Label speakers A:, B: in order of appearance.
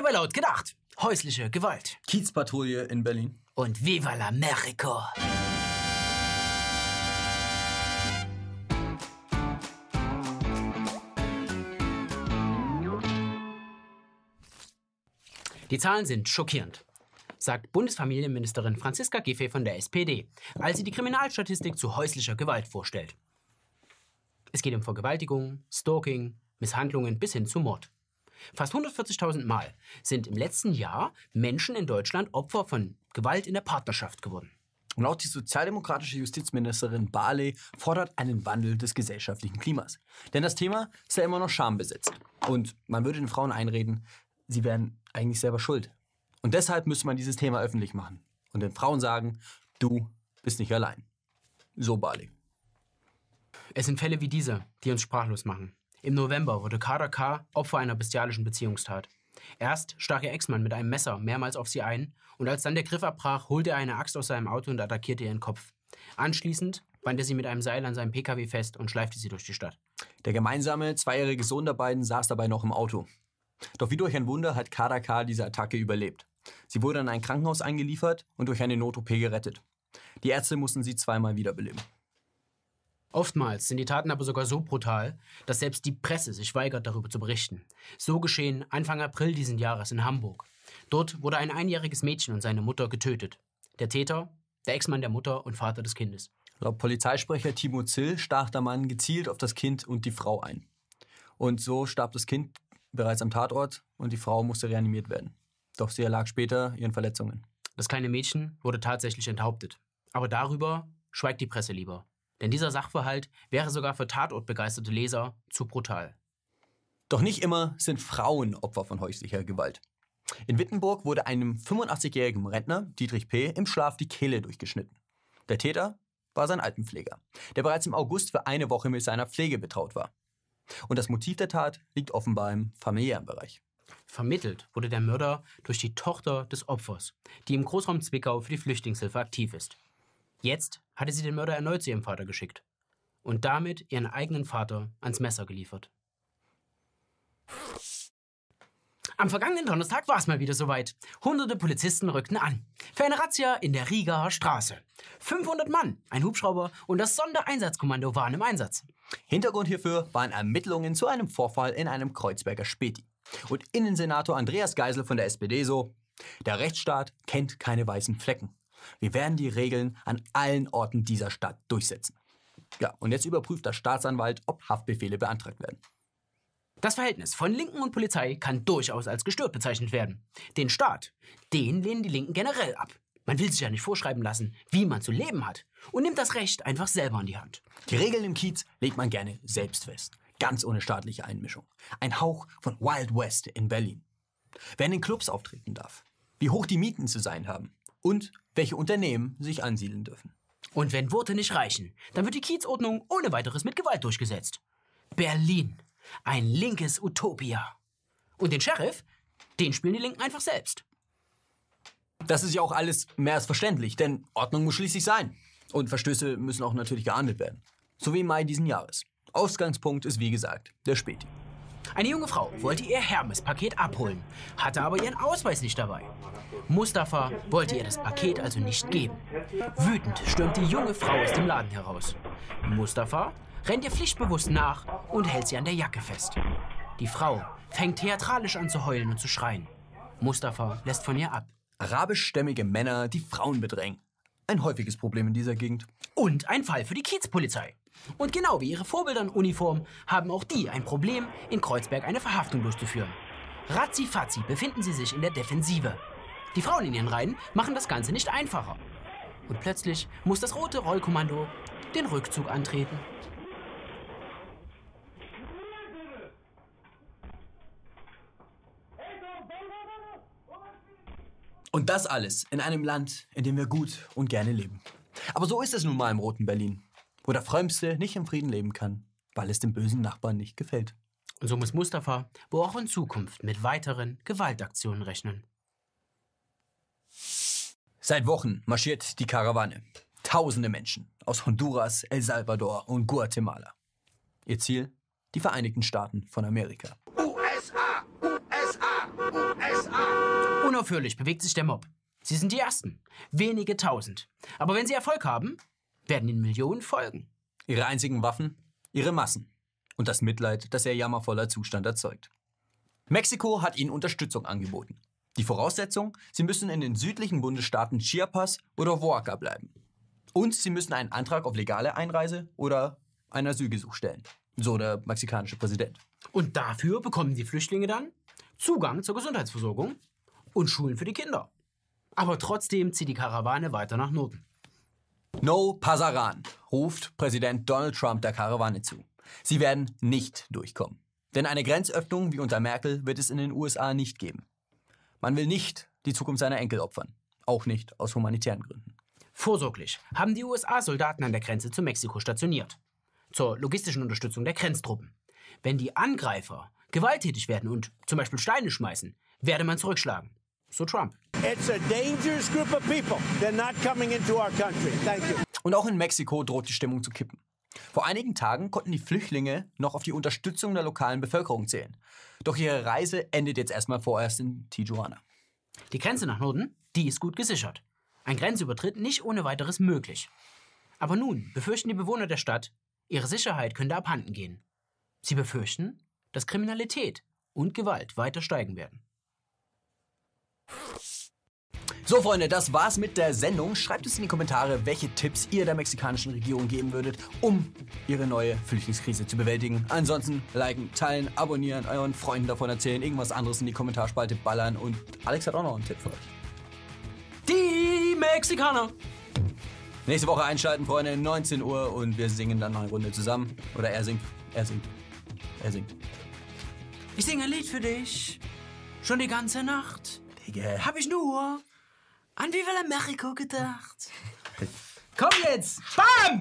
A: Heute bei Laut gedacht. Häusliche Gewalt.
B: Kiezpatrouille in Berlin.
A: Und Viva l'Americo. Die Zahlen sind schockierend, sagt Bundesfamilienministerin Franziska Giffey von der SPD, als sie die Kriminalstatistik zu häuslicher Gewalt vorstellt. Es geht um Vergewaltigung, Stalking, Misshandlungen bis hin zu Mord. Fast 140.000 Mal sind im letzten Jahr Menschen in Deutschland Opfer von Gewalt in der Partnerschaft geworden.
B: Und auch die sozialdemokratische Justizministerin Barley fordert einen Wandel des gesellschaftlichen Klimas. Denn das Thema ist ja immer noch schambesetzt. Und man würde den Frauen einreden, sie wären eigentlich selber schuld. Und deshalb müsste man dieses Thema öffentlich machen. Und den Frauen sagen, du bist nicht allein. So Barley.
A: Es sind Fälle wie diese, die uns sprachlos machen. Im November wurde Kader K. Opfer einer bestialischen Beziehungstat. Erst stach ihr Ex-Mann mit einem Messer mehrmals auf sie ein und als dann der Griff abbrach, holte er eine Axt aus seinem Auto und attackierte ihren Kopf. Anschließend band er sie mit einem Seil an seinem Pkw fest und schleifte sie durch die Stadt.
B: Der gemeinsame zweijährige Sohn der beiden saß dabei noch im Auto. Doch wie durch ein Wunder hat Kader K. diese Attacke überlebt. Sie wurde in ein Krankenhaus eingeliefert und durch eine Not-OP gerettet. Die Ärzte mussten sie zweimal wiederbeleben.
A: Oftmals sind die Taten aber sogar so brutal, dass selbst die Presse sich weigert, darüber zu berichten. So geschehen Anfang April diesen Jahres in Hamburg. Dort wurde ein einjähriges Mädchen und seine Mutter getötet. Der Täter, der Ex-Mann der Mutter und Vater des Kindes.
B: Laut Polizeisprecher Timo Zill stach der Mann gezielt auf das Kind und die Frau ein. Und so starb das Kind bereits am Tatort und die Frau musste reanimiert werden. Doch sie erlag später ihren Verletzungen.
A: Das kleine Mädchen wurde tatsächlich enthauptet. Aber darüber schweigt die Presse lieber. Denn dieser Sachverhalt wäre sogar für tatortbegeisterte Leser zu brutal.
B: Doch nicht immer sind Frauen Opfer von häuslicher Gewalt. In Wittenburg wurde einem 85-jährigen Rentner, Dietrich P., im Schlaf die Kehle durchgeschnitten. Der Täter war sein Altenpfleger, der bereits im August für eine Woche mit seiner Pflege betraut war. Und das Motiv der Tat liegt offenbar im familiären Bereich.
A: Vermittelt wurde der Mörder durch die Tochter des Opfers, die im Großraum Zwickau für die Flüchtlingshilfe aktiv ist. Jetzt hatte sie den Mörder erneut zu ihrem Vater geschickt und damit ihren eigenen Vater ans Messer geliefert. Am vergangenen Donnerstag war es mal wieder soweit. Hunderte Polizisten rückten an. Für eine Razzia in der Rieger Straße. 500 Mann, ein Hubschrauber und das Sondereinsatzkommando waren im Einsatz.
B: Hintergrund hierfür waren Ermittlungen zu einem Vorfall in einem Kreuzberger Späti. Und Innensenator Andreas Geisel von der SPD so, der Rechtsstaat kennt keine weißen Flecken. Wir werden die Regeln an allen Orten dieser Stadt durchsetzen. Ja, und jetzt überprüft der Staatsanwalt, ob Haftbefehle beantragt werden.
A: Das Verhältnis von Linken und Polizei kann durchaus als gestört bezeichnet werden. Den Staat, den lehnen die Linken generell ab. Man will sich ja nicht vorschreiben lassen, wie man zu leben hat und nimmt das Recht einfach selber in die Hand.
B: Die Regeln im Kiez legt man gerne selbst fest, ganz ohne staatliche Einmischung. Ein Hauch von Wild West in Berlin. Wer in den Clubs auftreten darf, wie hoch die Mieten zu sein haben und welche Unternehmen sich ansiedeln dürfen.
A: Und wenn Worte nicht reichen, dann wird die Kiezordnung ohne weiteres mit Gewalt durchgesetzt. Berlin. Ein linkes Utopia. Und den Sheriff, den spielen die Linken einfach selbst.
B: Das ist ja auch alles mehr als verständlich, denn Ordnung muss schließlich sein. Und Verstöße müssen auch natürlich geahndet werden. So wie im Mai diesen Jahres. Ausgangspunkt ist wie gesagt der Späti.
A: Eine junge Frau wollte ihr Hermes-Paket abholen, hatte aber ihren Ausweis nicht dabei. Mustafa wollte ihr das Paket also nicht geben. Wütend stürmt die junge Frau aus dem Laden heraus. Mustafa rennt ihr pflichtbewusst nach und hält sie an der Jacke fest. Die Frau fängt theatralisch an zu heulen und zu schreien. Mustafa lässt von ihr ab.
B: Arabischstämmige Männer, die Frauen bedrängen. Ein häufiges Problem in dieser Gegend.
A: Und ein Fall für die Kiezpolizei. Und genau wie ihre Vorbilder in Uniform haben auch die ein Problem, in Kreuzberg eine Verhaftung durchzuführen. Razzi-Fazzi befinden sie sich in der Defensive. Die Frauen in ihren Reihen machen das Ganze nicht einfacher. Und plötzlich muss das rote Rollkommando den Rückzug antreten.
B: Und das alles in einem Land, in dem wir gut und gerne leben. Aber so ist es nun mal im roten Berlin, wo der Frömmste nicht im Frieden leben kann, weil es dem bösen Nachbarn nicht gefällt.
A: Und so muss Mustafa wo auch in Zukunft mit weiteren Gewaltaktionen rechnen.
B: Seit Wochen marschiert die Karawane. Tausende Menschen aus Honduras, El Salvador und Guatemala. Ihr Ziel? Die Vereinigten Staaten von Amerika.
C: USA.
A: Unaufhörlich bewegt sich der Mob. Sie sind die Ersten. Wenige tausend. Aber wenn sie Erfolg haben, werden ihnen Millionen folgen.
B: Ihre einzigen Waffen? Ihre Massen. Und das Mitleid, das ihr jammervoller Zustand erzeugt. Mexiko hat ihnen Unterstützung angeboten. Die Voraussetzung, sie müssen in den südlichen Bundesstaaten Chiapas oder Oaxaca bleiben. Und sie müssen einen Antrag auf legale Einreise oder ein Asylgesuch stellen. So der mexikanische Präsident.
A: Und dafür bekommen die Flüchtlinge dann Zugang zur Gesundheitsversorgung und Schulen für die Kinder. Aber trotzdem zieht die Karawane weiter nach Norden.
B: No Pasaran, ruft Präsident Donald Trump der Karawane zu. Sie werden nicht durchkommen. Denn eine Grenzöffnung wie unter Merkel wird es in den USA nicht geben. Man will nicht die Zukunft seiner Enkel opfern. Auch nicht aus humanitären Gründen.
A: Vorsorglich haben die USA Soldaten an der Grenze zu Mexiko stationiert. Zur logistischen Unterstützung der Grenztruppen. Wenn die Angreifer gewalttätig werden und zum Beispiel Steine schmeißen, werde man zurückschlagen. So Trump.
C: It's a dangerous group of people. They're not coming into our country. Thank you.
B: Und auch in Mexiko droht die Stimmung zu kippen. Vor einigen Tagen konnten die Flüchtlinge noch auf die Unterstützung der lokalen Bevölkerung zählen. Doch ihre Reise endet jetzt erstmal vorerst in Tijuana.
A: Die Grenze nach Norden, die ist gut gesichert. Ein Grenzübertritt nicht ohne weiteres möglich. Aber nun befürchten die Bewohner der Stadt, ihre Sicherheit könnte abhanden gehen. Sie befürchten, dass Kriminalität und Gewalt weiter steigen werden.
B: So, Freunde, das war's mit der Sendung. Schreibt es in die Kommentare, welche Tipps ihr der mexikanischen Regierung geben würdet, um ihre neue Flüchtlingskrise zu bewältigen. Ansonsten liken, teilen, abonnieren, euren Freunden davon erzählen, irgendwas anderes in die Kommentarspalte ballern und Alex hat auch noch einen Tipp für euch.
A: Die Mexikaner!
B: Nächste Woche einschalten, Freunde, 19 Uhr und wir singen dann noch eine Runde zusammen. Oder er singt. Er singt. Er singt.
A: Ich singe ein Lied für dich. Schon die ganze Nacht.
B: Digga.
A: Hab ich nur an Viva la Mexico gedacht. Komm jetzt! Bam!